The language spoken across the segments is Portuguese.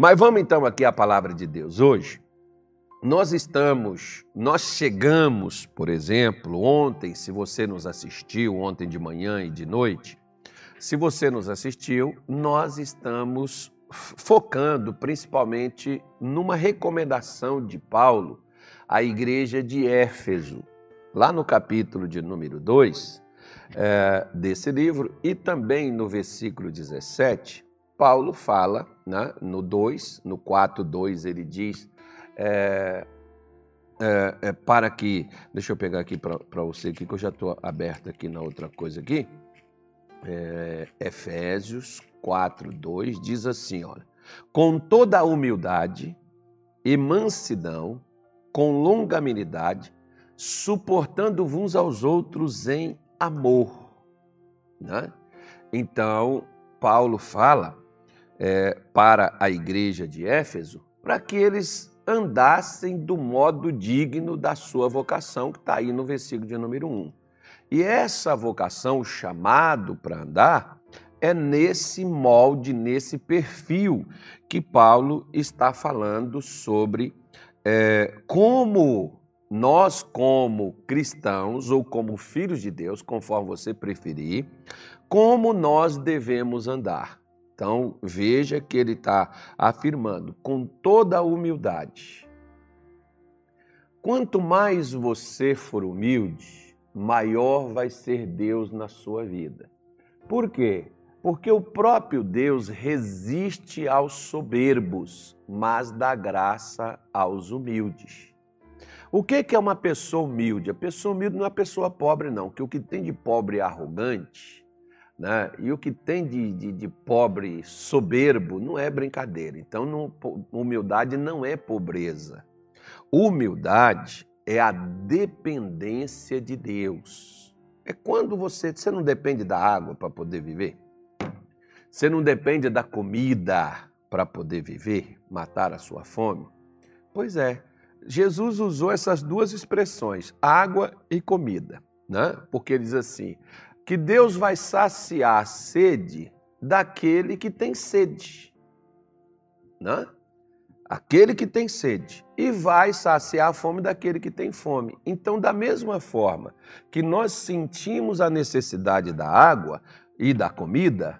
Mas vamos então aqui à palavra de Deus hoje. Nós estamos, nós chegamos, por exemplo, ontem, se você nos assistiu, ontem de manhã e de noite, se você nos assistiu, nós estamos focando principalmente numa recomendação de Paulo à igreja de Éfeso, lá no capítulo de número 2 é, desse livro, e também no versículo 17, Paulo fala, né, no 2, no 4, 2, ele diz é, é, é, para que. Deixa eu pegar aqui para você aqui, que eu já estou aberto aqui na outra coisa aqui. É, Efésios 4, 2 diz assim: olha, com toda a humildade e mansidão, com longanimidade, suportando uns aos outros em amor. Né? Então, Paulo fala é, para a igreja de Éfeso para que eles andassem do modo digno da sua vocação, que está aí no versículo de número 1. E essa vocação, o chamado para andar, é nesse molde, nesse perfil que Paulo está falando sobre é, como nós, como cristãos ou como filhos de Deus, conforme você preferir, como nós devemos andar. Então, veja que ele está afirmando com toda a humildade. Quanto mais você for humilde, maior vai ser Deus na sua vida. Por quê? Porque o próprio Deus resiste aos soberbos, mas dá graça aos humildes. O que é uma pessoa humilde? A pessoa humilde não é uma pessoa pobre, não, que o que tem de pobre e arrogante né? E o que tem de, de, de, pobre soberbo não é brincadeira. Então, não, humildade não é pobreza. Humildade é a dependência de Deus. É quando você, você não depende da água para poder viver. Você não depende da comida para poder viver, matar a sua fome. Pois é, Jesus usou essas duas expressões, água e comida, né? Porque ele diz assim: que Deus vai saciar a sede daquele que tem sede. Né? Aquele que tem sede. E vai saciar a fome daquele que tem fome. Então, da mesma forma que nós sentimos a necessidade da água e da comida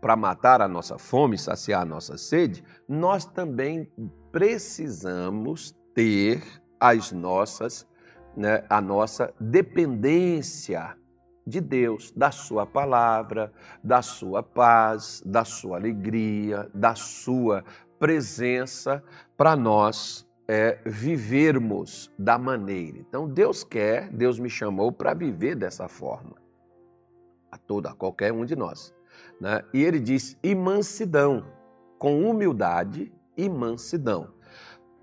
para matar a nossa fome, saciar a nossa sede, nós também precisamos ter as nossas, né, a nossa dependência de Deus, da Sua palavra, da Sua paz, da Sua alegria, da Sua presença para nós é, vivermos da maneira. Então Deus quer, Deus me chamou para viver dessa forma, a toda, a qualquer um de nós. Né? E ele diz: e mansidão, com humildade e mansidão.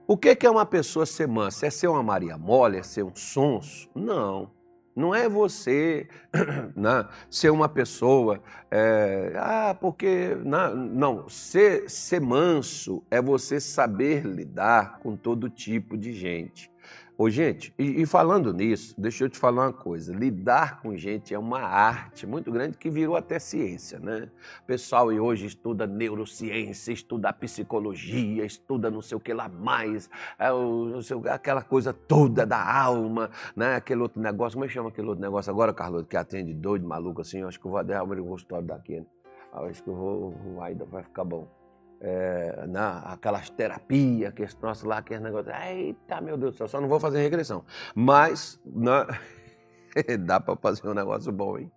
O que é uma pessoa ser mansa? É ser uma Maria Mole? É ser um sonso? Não. Não é você né, ser uma pessoa, é, ah, porque. Não, não ser, ser manso é você saber lidar com todo tipo de gente. Ô, gente, e, e, falando nisso, deixa eu te falar uma coisa: lidar com gente é uma arte muito grande que virou até ciência, né? O pessoal hoje estuda neurociência, estuda psicologia, estuda não sei o que lá mais, é o, aquela coisa toda da alma, né? Aquele outro negócio, como é que chama aquele outro negócio agora, Carlos, que atende doido, maluco assim? Eu acho que eu vou abrir o consultório daqui, né? Eu acho que eu vou, ainda vai ficar bom é, na, aquelas terapias, aqueles troços lá, aqueles negócios. Eita, meu Deus do céu, só não vou fazer regressão. Mas na, dá para fazer um negócio bom, hein?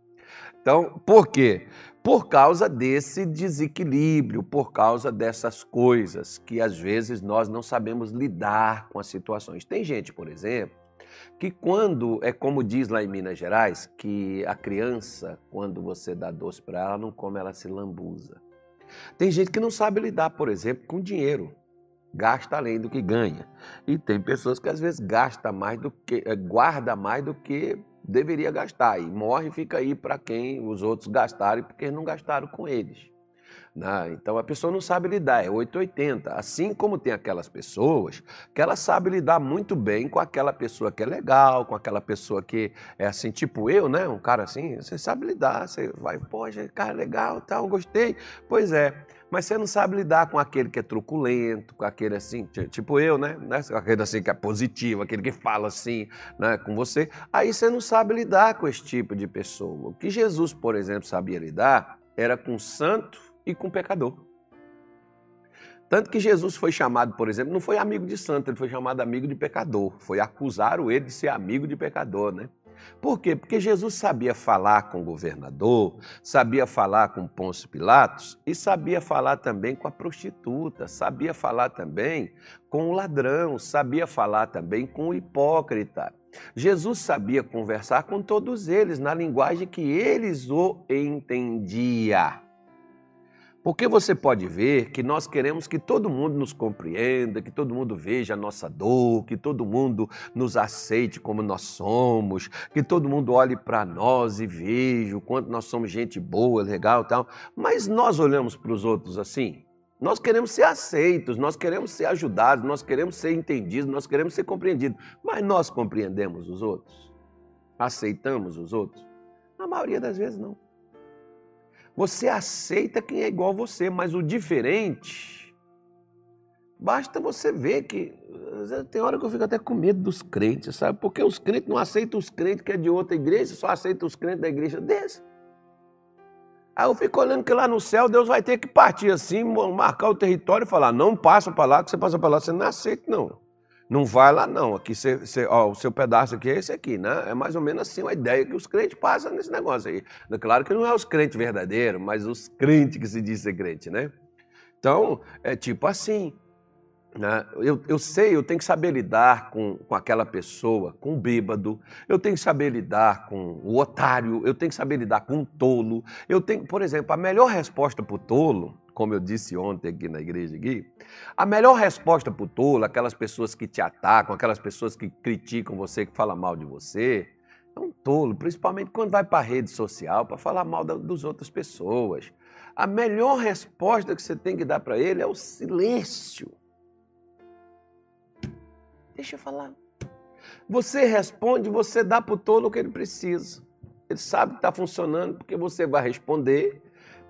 Então, por quê? Por causa desse desequilíbrio, por causa dessas coisas que às vezes nós não sabemos lidar com as situações. Tem gente, por exemplo, que quando, é como diz lá em Minas Gerais, que a criança, quando você dá doce para ela, não come, ela se lambuza. Tem gente que não sabe lidar, por exemplo, com dinheiro. Gasta além do que ganha. E tem pessoas que às vezes gasta mais do que eh, guarda mais do que deveria gastar e morre e fica aí para quem os outros gastarem porque não gastaram com eles. Né? Então a pessoa não sabe lidar, é 880. Assim como tem aquelas pessoas que ela sabe lidar muito bem com aquela pessoa que é legal, com aquela pessoa que é assim, tipo eu, né? Um cara assim, você sabe lidar, você vai, poxa, cara legal, tal, gostei. Pois é, Mas você não sabe lidar com aquele que é truculento, com aquele assim, tipo eu, né? né? Aquele assim que é positivo, aquele que fala assim né, com você. Aí você não sabe lidar com esse tipo de pessoa. O que Jesus, por exemplo, sabia lidar era com santo e com pecador. Tanto que Jesus foi chamado, por exemplo, não foi amigo de santo, ele foi chamado amigo de pecador. Foi acusaram ele de ser amigo de pecador, né? Por quê? Porque Jesus sabia falar com o governador, sabia falar com Pôncio Pilatos e sabia falar também com a prostituta, sabia falar também com o ladrão, sabia falar também com o hipócrita. Jesus sabia conversar com todos eles na linguagem que eles o entendiam. Porque você pode ver que nós queremos que todo mundo nos compreenda, que todo mundo veja a nossa dor, que todo mundo nos aceite como nós somos, que todo mundo olhe para nós e veja o quanto nós somos gente boa, legal tal. Mas nós olhamos para os outros assim? Nós queremos ser aceitos, nós queremos ser ajudados, nós queremos ser entendidos, nós queremos ser compreendidos. Mas nós compreendemos os outros? Aceitamos os outros? Na maioria das vezes não. Você aceita quem é igual a você, mas o diferente. Basta você ver que. Tem hora que eu fico até com medo dos crentes, sabe? Porque os crentes não aceitam os crentes que é de outra igreja, só aceitam os crentes da igreja desse. Aí eu fico olhando que lá no céu Deus vai ter que partir assim, marcar o território e falar: não passa para lá, que você passa para lá, você não aceita, não. Não vai lá, não. Aqui ó, o seu pedaço aqui é esse aqui, né? É mais ou menos assim uma ideia que os crentes passam nesse negócio aí. Claro que não é os crentes verdadeiros, mas os crentes que se diz ser crente, né? Então, é tipo assim. Né? Eu, eu sei, eu tenho que saber lidar com, com aquela pessoa, com o bêbado, eu tenho que saber lidar com o otário, eu tenho que saber lidar com o tolo. Eu tenho, por exemplo, a melhor resposta para o tolo como eu disse ontem aqui na igreja aqui, a melhor resposta para o tolo, aquelas pessoas que te atacam, aquelas pessoas que criticam você, que falam mal de você, é um tolo, principalmente quando vai para a rede social para falar mal das das outras pessoas. A melhor resposta que você tem que dar para ele é o silêncio. Deixa eu falar. Você responde, você dá para o tolo o que ele precisa. Ele sabe que está funcionando porque você vai responder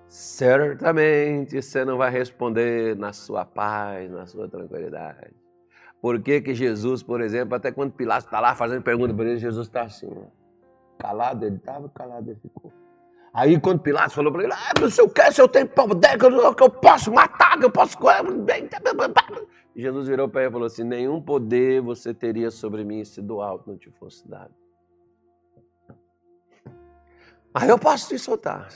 certamente você não vai responder na sua paz, na sua tranquilidade. Por que, que Jesus, por exemplo, até quando Pilatos está lá fazendo pergunta para ele, Jesus está assim, calado, ele estava calado, ele ficou. Aí quando Pilatos falou para ele, ah, não sei o se eu tenho poder, que eu, posso matar, que eu posso... Jesus virou para ele e falou assim, nenhum poder você teria sobre mim se do alto não te fosse dado. Mas eu posso te soltar.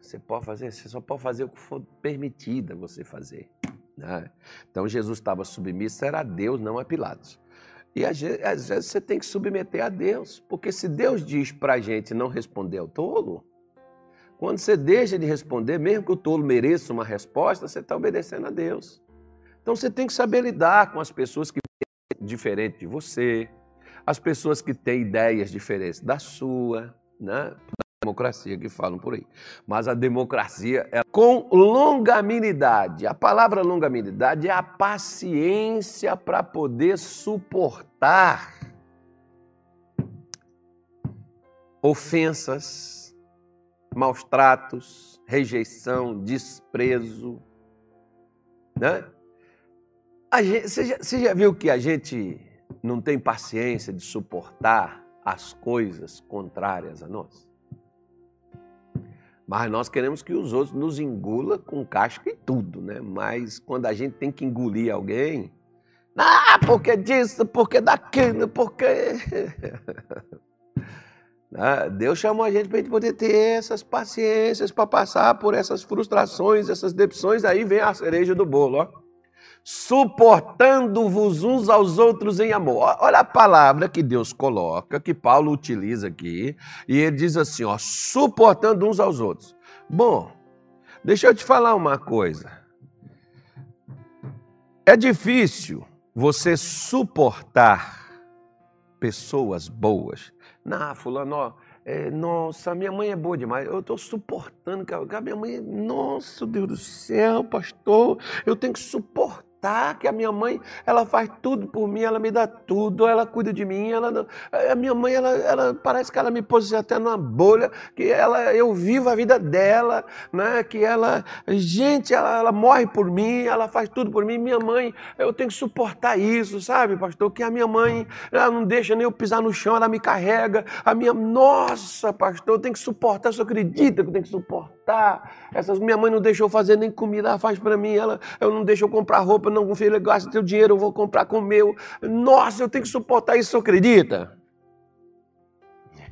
Você pode fazer, você só pode fazer o que for permitido a você fazer. Né? Então Jesus estava submisso, era a Deus, não a Pilatos. E às vezes você tem que submeter a Deus, porque se Deus diz para a gente não responder ao tolo, quando você deixa de responder, mesmo que o tolo mereça uma resposta, você está obedecendo a Deus. Então você tem que saber lidar com as pessoas que pensam diferente de você, as pessoas que têm ideias diferentes da sua, né? democracia que falam por aí. Mas a democracia é com longanimidade. A palavra longanimidade é a paciência para poder suportar ofensas, maus tratos, rejeição, desprezo. Né? Gente, você, já, você já viu que a gente não tem paciência de suportar as coisas contrárias a nós? Mas nós queremos que os outros nos engula com casca e tudo, né? Mas quando a gente tem que engolir alguém, ah, porque disso, porque daquilo, porque. Né? Deus chamou a gente para a gente poder ter essas paciências para passar por essas frustrações, essas decepções. Aí vem a cereja do bolo, ó suportando-vos uns aos outros em amor. Olha a palavra que Deus coloca, que Paulo utiliza aqui, e ele diz assim, ó, suportando uns aos outros. Bom, deixa eu te falar uma coisa. É difícil você suportar pessoas boas. Não, fulano, ó, é, nossa, minha mãe é boa demais. Eu estou suportando que a minha mãe, nossa Deus do céu, pastor, eu tenho que suportar que a minha mãe, ela faz tudo por mim, ela me dá tudo, ela cuida de mim, ela a minha mãe, ela, ela parece que ela me pôs até numa bolha, que ela eu vivo a vida dela, né? Que ela, gente, ela, ela morre por mim, ela faz tudo por mim. Minha mãe, eu tenho que suportar isso, sabe, pastor? Que a minha mãe, ela não deixa nem eu pisar no chão, ela me carrega. A minha, nossa, pastor, eu tenho que suportar, você acredita que eu tenho que suportar? Essas minha mãe não deixou fazer nem comida, ela faz para mim, ela eu não deixo eu comprar roupa, não, filho, gasta teu dinheiro, eu vou comprar com o meu. Nossa, eu tenho que suportar isso, acredita?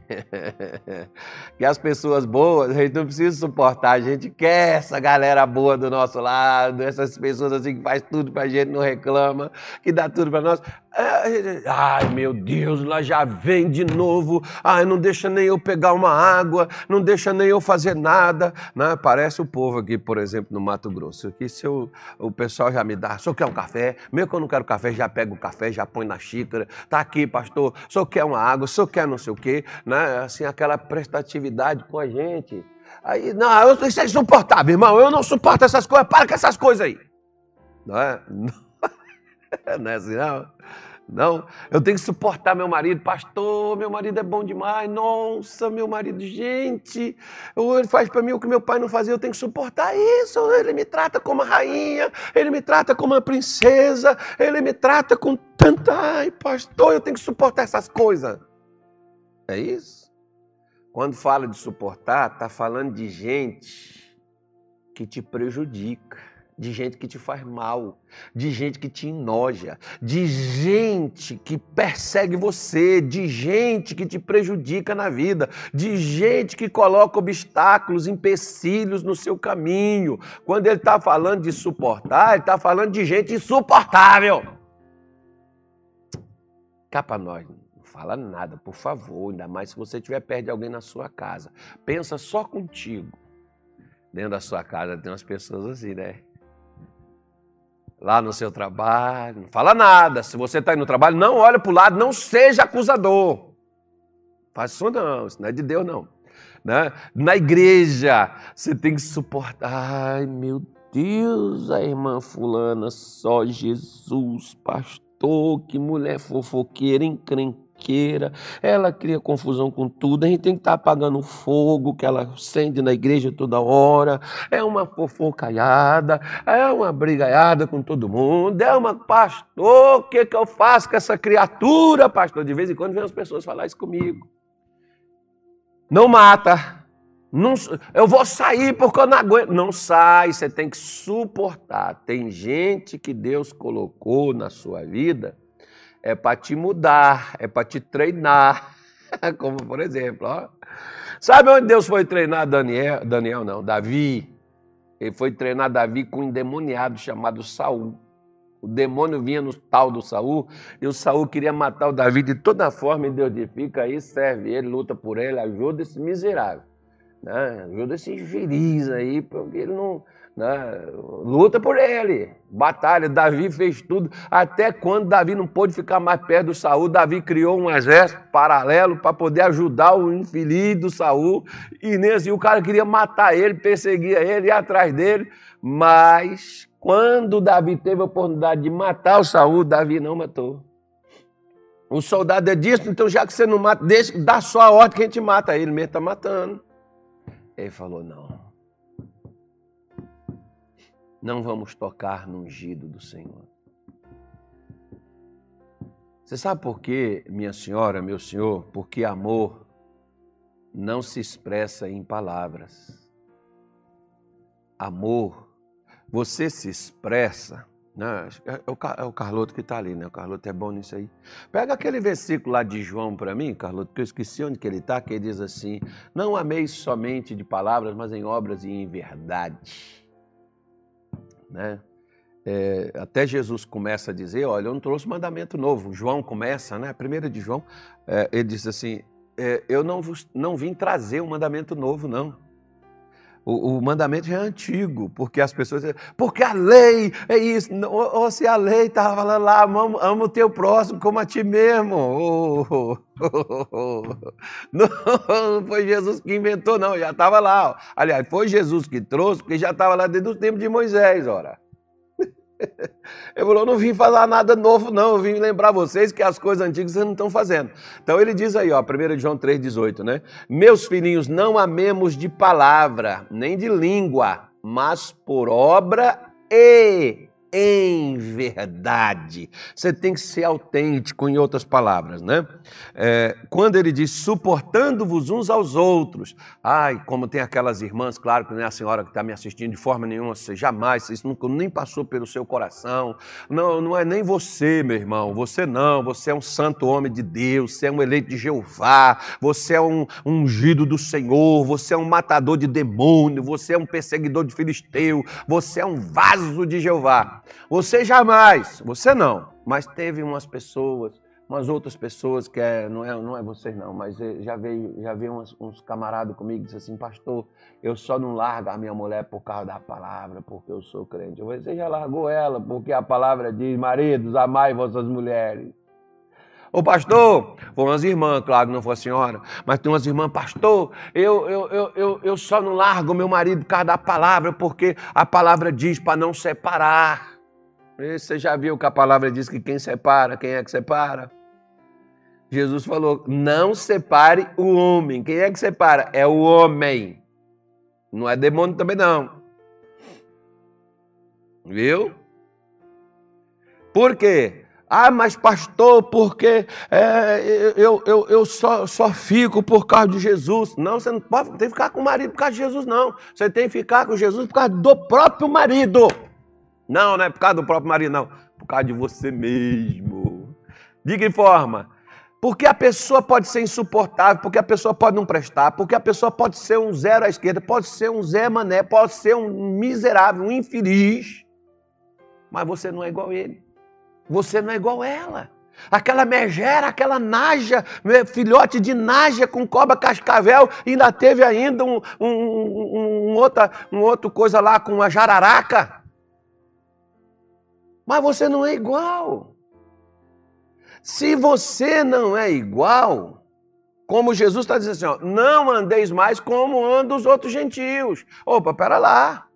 que as pessoas boas, a gente não precisa suportar, a gente quer essa galera boa do nosso lado, essas pessoas assim que faz tudo pra gente, não reclama, que dá tudo pra nós. Ai, meu Deus, lá já vem de novo. Ai, não deixa nem eu pegar uma água, não deixa nem eu fazer nada. Né? Parece o povo aqui, por exemplo, no Mato Grosso. Aqui se eu, o pessoal já me dá, só quer um café? Mesmo que eu não quero café, já pega o café, já põe na xícara. Tá aqui, pastor, só quer uma água, só quer não sei o quê. Né? Assim, aquela prestatividade com a gente. Aí, não, isso é insuportável, irmão. Eu não suporto essas coisas. Para com essas coisas aí. Não é? Não é assim, não? Não, eu tenho que suportar meu marido. Pastor, meu marido é bom demais. Nossa, meu marido, gente, ele faz para mim o que meu pai não fazia. Eu tenho que suportar isso. Ele me trata como a rainha, ele me trata como uma princesa, ele me trata com tanta. Ai, pastor, eu tenho que suportar essas coisas. É isso? Quando fala de suportar, está falando de gente que te prejudica de gente que te faz mal, de gente que te enoja, de gente que persegue você, de gente que te prejudica na vida, de gente que coloca obstáculos, empecilhos no seu caminho. Quando ele está falando de suportar, ele está falando de gente insuportável. Cá para nós, não fala nada, por favor, ainda mais se você estiver perto de alguém na sua casa. Pensa só contigo. Dentro da sua casa tem umas pessoas assim, né? Lá no seu trabalho, não fala nada. Se você está aí no trabalho, não olha para o lado, não seja acusador. Faz isso não, isso não é de Deus, não. Né? Na igreja, você tem que suportar. Ai, meu Deus, a irmã fulana, só Jesus, pastor, que mulher fofoqueira, encrenqueira ela cria confusão com tudo, a gente tem que estar tá apagando o fogo que ela acende na igreja toda hora, é uma fofocaiada, é uma brigaiada com todo mundo, é uma pastor, o que, que eu faço com essa criatura, pastor? De vez em quando vem as pessoas falar isso comigo. Não mata. Não, eu vou sair porque eu não aguento. Não sai, você tem que suportar. Tem gente que Deus colocou na sua vida é para te mudar, é para te treinar. Como por exemplo, ó. Sabe onde Deus foi treinar Daniel? Daniel não, Davi. Ele foi treinar Davi com um endemoniado chamado Saul. O demônio vinha no tal do Saul e o Saul queria matar o Davi de toda forma e Deus disse, fica aí, serve ele, luta por ele, ajuda esse miserável. Né? Ajuda esse infeliz aí, porque ele não, né? Luta por ele, batalha. Davi fez tudo. Até quando Davi não pôde ficar mais perto do Saul, Davi criou um exército paralelo para poder ajudar o infeliz do Saul. E nem assim o cara queria matar ele, perseguia ele, ia atrás dele. Mas quando Davi teve a oportunidade de matar o Saul, Davi não matou. O soldado é disso, então já que você não mata, deixa, dá só a ordem que a gente mata. Ele mesmo está matando. Ele falou: não não vamos tocar no ungido do Senhor. Você sabe por quê, minha senhora, meu senhor? Porque amor não se expressa em palavras. Amor, você se expressa. Né? É, o, é Carloto que está ali, né? O Carloto é bom nisso aí. Pega aquele versículo lá de João para mim, Carloto, que eu esqueci onde que ele está, que ele diz assim: Não ameis somente de palavras, mas em obras e em verdade. Né? É, até Jesus começa a dizer, olha, eu não trouxe mandamento novo. João começa, né? A primeira de João, é, ele diz assim, é, eu não, vos, não vim trazer um mandamento novo, não. O, o, mandamento já é antigo, porque as pessoas dizem, porque a lei é isso. Ou, ou se a lei estava falando lá, ama, o teu próximo como a ti mesmo. Oh, oh, oh, não foi Jesus que inventou, não, já estava lá. Aliás, foi Jesus que trouxe, porque já estava lá desde o tempo de Moisés, ora. Ele falou: não vim falar nada novo, não. Eu vim lembrar vocês que as coisas antigas vocês não estão fazendo. Então ele diz aí, ó, 1 João 3,18, né? Meus filhinhos, não amemos de palavra, nem de língua, mas por obra e em verdade. Você tem que ser autêntico, em outras palavras, né? É, quando ele diz suportando-vos uns aos outros, ai, como tem aquelas irmãs, claro que não é a senhora que está me assistindo de forma nenhuma, você jamais, isso nunca nem passou pelo seu coração. Não, não é nem você, meu irmão, você não, você é um santo homem de Deus, você é um eleito de Jeová, você é um ungido do Senhor, você é um matador de demônio, você é um perseguidor de filisteu, você é um vaso de Jeová. Você jamais, você não, mas teve umas pessoas, umas outras pessoas que é, não, é, não é vocês não, mas já veio, já veio uns, uns camaradas comigo disse assim, pastor, eu só não largo a minha mulher por causa da palavra, porque eu sou crente. Eu você já largou ela, porque a palavra diz, maridos, amai vossas mulheres. Ô pastor, foram umas irmãs, claro não foi a senhora, mas tem umas irmãs, pastor, eu, eu, eu, eu, eu só não largo meu marido por causa da palavra, porque a palavra diz para não separar. Você já viu que a palavra diz que quem separa, quem é que separa? Jesus falou: não separe o homem. Quem é que separa? É o homem. Não é demônio também, não. Viu? Por quê? Ah, mas pastor, porque é, eu, eu, eu só, só fico por causa de Jesus. Não, você não pode tem que ficar com o marido por causa de Jesus, não. Você tem que ficar com Jesus por causa do próprio marido. Não, não é por causa do próprio marido, não. Por causa de você mesmo. De que forma? Porque a pessoa pode ser insuportável, porque a pessoa pode não prestar, porque a pessoa pode ser um zero à esquerda, pode ser um Zé Mané, pode ser um miserável, um infeliz. Mas você não é igual ele. Você não é igual ela. Aquela megera, aquela naja, filhote de naja com cobra cascavel, ainda teve ainda um, um, um, um, outra, um outro coisa lá com uma jararaca. Mas você não é igual. Se você não é igual, como Jesus está dizendo assim, ó, não andeis mais como andam os outros gentios. Opa, pera lá.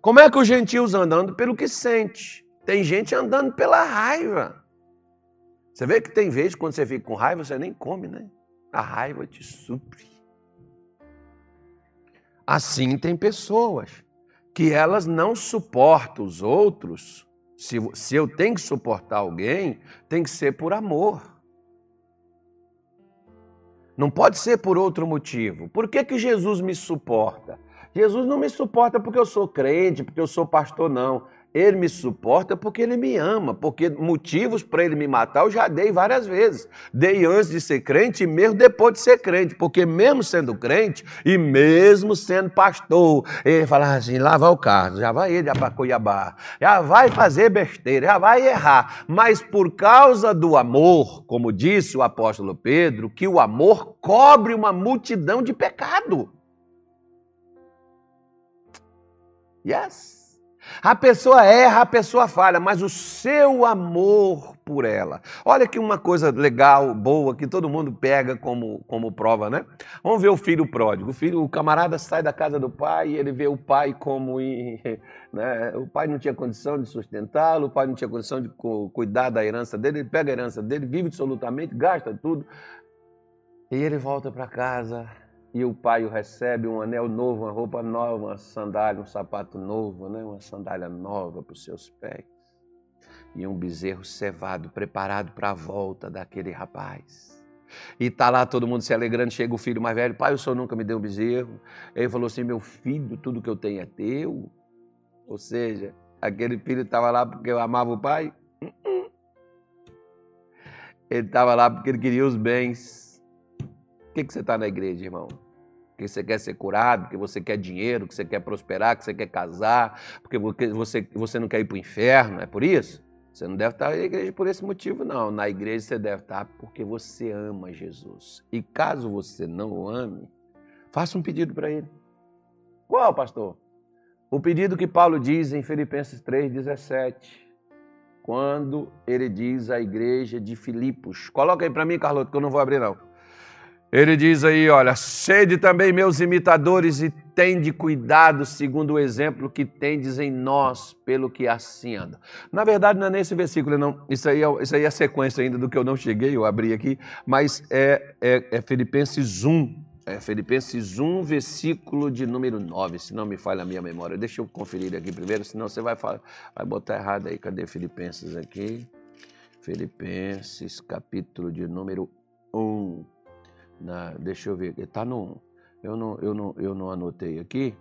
Como é que os gentios andam? Pelo que sente. Tem gente andando pela raiva. Você vê que tem vezes quando você fica com raiva, você nem come, né? A raiva te supre. Assim tem pessoas que elas não suportam os outros se, se eu tenho que suportar alguém, tem que ser por amor. Não pode ser por outro motivo. Por que, que Jesus me suporta? Jesus não me suporta porque eu sou crente, porque eu sou pastor, não. Ele me suporta porque ele me ama, porque motivos para ele me matar eu já dei várias vezes. Dei antes de ser crente e mesmo depois de ser crente, porque mesmo sendo crente e mesmo sendo pastor, ele fala assim: lá vai o Carlos, já vai ele para Cuiabá, já vai fazer besteira, já vai errar. Mas por causa do amor, como disse o apóstolo Pedro, que o amor cobre uma multidão de pecado. Yes. A pessoa erra, a pessoa falha, mas o seu amor por ela. Olha aqui uma coisa legal, boa, que todo mundo pega como, como prova, né? Vamos ver o filho pródigo. O filho, o camarada sai da casa do pai e ele vê o pai como. Né? O pai não tinha condição de sustentá-lo, o pai não tinha condição de cuidar da herança dele, ele pega a herança dele, vive absolutamente, gasta tudo. E ele volta para casa e o pai o recebe um anel novo, uma roupa nova, uma sandália, um sapato novo, né? uma sandália nova para os seus pés. E um bezerro cevado, preparado para a volta daquele rapaz. E tá lá todo mundo se alegrando, chega o filho mais velho, pai, o senhor nunca me deu um bezerro. Ele falou assim, meu filho, tudo que eu tenho é teu. Ou seja, aquele filho estava lá porque eu amava o pai? Ele estava lá porque ele queria os bens. Por que, que você está na igreja, irmão? Porque você quer ser curado, porque você quer dinheiro, que você quer prosperar, que você quer casar, porque você, você não quer ir para o inferno, é por isso? Você não deve estar na igreja por esse motivo, não. Na igreja você deve estar porque você ama Jesus. E caso você não o ame, faça um pedido para ele. Qual, pastor? O pedido que Paulo diz em Filipenses 3,17, quando ele diz à igreja de Filipos. Coloca aí para mim, Carloto, que eu não vou abrir, não. Ele diz aí, olha, sede também meus imitadores e tende cuidado segundo o exemplo que tendes em nós, pelo que assim anda. Na verdade, não é nesse versículo, não. Isso aí é, isso aí é a sequência ainda do que eu não cheguei, eu abri aqui, mas é, é, é Filipenses 1, é Filipenses 1, versículo de número 9, se não me falha a minha memória. Deixa eu conferir aqui primeiro, senão você vai, falar, vai botar errado aí. Cadê Filipenses aqui? Filipenses, capítulo de número 1. Na, deixa eu ver, está no. Eu não, eu, não, eu não anotei aqui,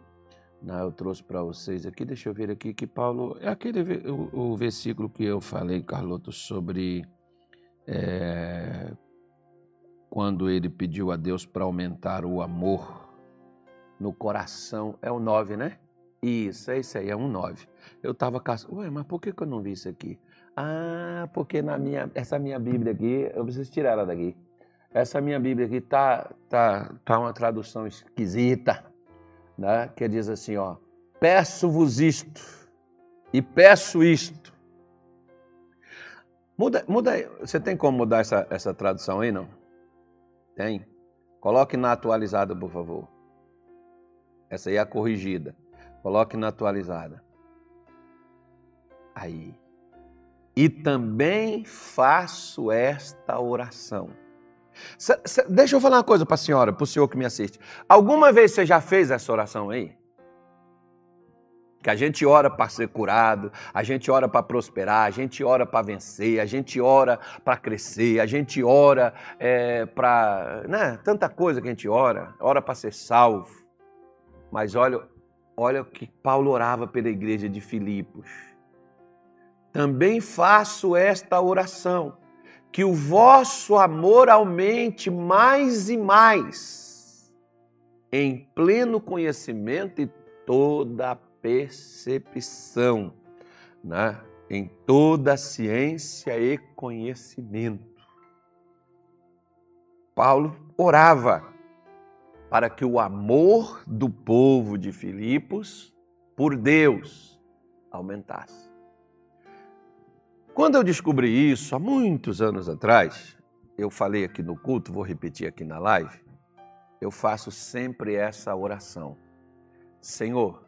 na, eu trouxe para vocês aqui, deixa eu ver aqui que Paulo. É aquele o, o versículo que eu falei, Carloto, sobre. É, quando ele pediu a Deus para aumentar o amor no coração. É o 9, né? Isso, é isso aí, é um 9. Eu estava caçando. Ué, mas por que, que eu não vi isso aqui? Ah, porque na minha, essa minha Bíblia aqui, eu preciso tirar ela daqui. Essa minha Bíblia aqui tá, tá, tá uma tradução esquisita, né? Que diz assim, ó: Peço-vos isto e peço isto. Muda, muda. Você tem como mudar essa, essa tradução aí, não? Tem? Coloque na atualizada, por favor. Essa aí é a corrigida. Coloque na atualizada. Aí. E também faço esta oração Deixa eu falar uma coisa para a senhora, para o senhor que me assiste. Alguma vez você já fez essa oração aí? Que a gente ora para ser curado, a gente ora para prosperar, a gente ora para vencer, a gente ora para crescer, a gente ora é, para. Né? Tanta coisa que a gente ora, ora para ser salvo. Mas olha, olha o que Paulo orava pela igreja de Filipos. Também faço esta oração que o vosso amor aumente mais e mais, em pleno conhecimento e toda percepção, né? em toda ciência e conhecimento. Paulo orava para que o amor do povo de Filipos por Deus aumentasse. Quando eu descobri isso, há muitos anos atrás, eu falei aqui no culto, vou repetir aqui na live, eu faço sempre essa oração. Senhor,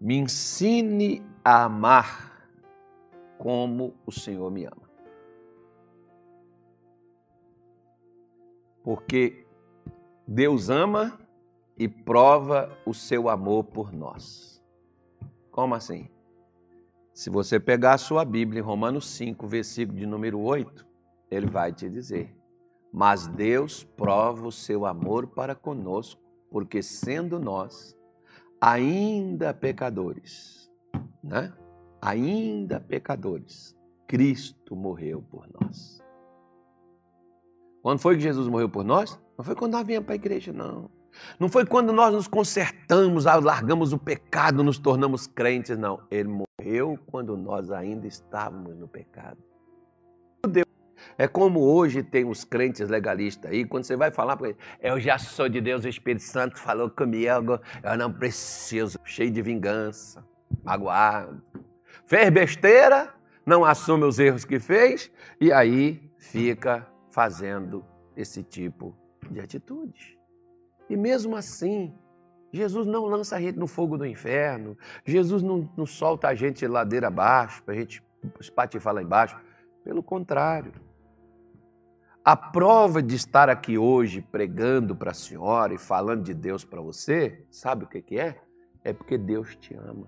me ensine a amar como o Senhor me ama. Porque Deus ama e prova o seu amor por nós. Como assim? Se você pegar a sua Bíblia em Romanos 5, versículo de número 8, ele vai te dizer: Mas Deus prova o seu amor para conosco, porque sendo nós ainda pecadores, né? Ainda pecadores, Cristo morreu por nós. Quando foi que Jesus morreu por nós? Não foi quando nós viemos para a igreja, não. Não foi quando nós nos consertamos, largamos o pecado, nos tornamos crentes, não. Ele morreu quando nós ainda estávamos no pecado. É como hoje tem os crentes legalistas aí, quando você vai falar para ele, eu já sou de Deus, o Espírito Santo falou comigo, eu não preciso, cheio de vingança, magoado. Fez besteira, não assume os erros que fez, e aí fica fazendo esse tipo de atitude. E mesmo assim, Jesus não lança a gente no fogo do inferno, Jesus não, não solta a gente ladeira abaixo, para a gente espatifar lá embaixo. Pelo contrário. A prova de estar aqui hoje pregando para a senhora e falando de Deus para você, sabe o que, que é? É porque Deus te ama.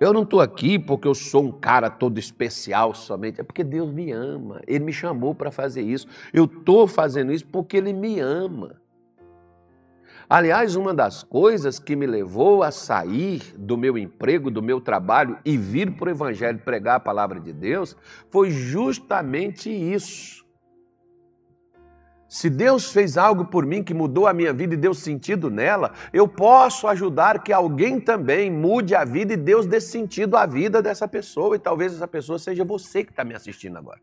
Eu não estou aqui porque eu sou um cara todo especial somente, é porque Deus me ama. Ele me chamou para fazer isso. Eu estou fazendo isso porque Ele me ama. Aliás, uma das coisas que me levou a sair do meu emprego, do meu trabalho e vir para o Evangelho pregar a palavra de Deus foi justamente isso. Se Deus fez algo por mim que mudou a minha vida e deu sentido nela, eu posso ajudar que alguém também mude a vida e Deus dê sentido à vida dessa pessoa. E talvez essa pessoa seja você que está me assistindo agora.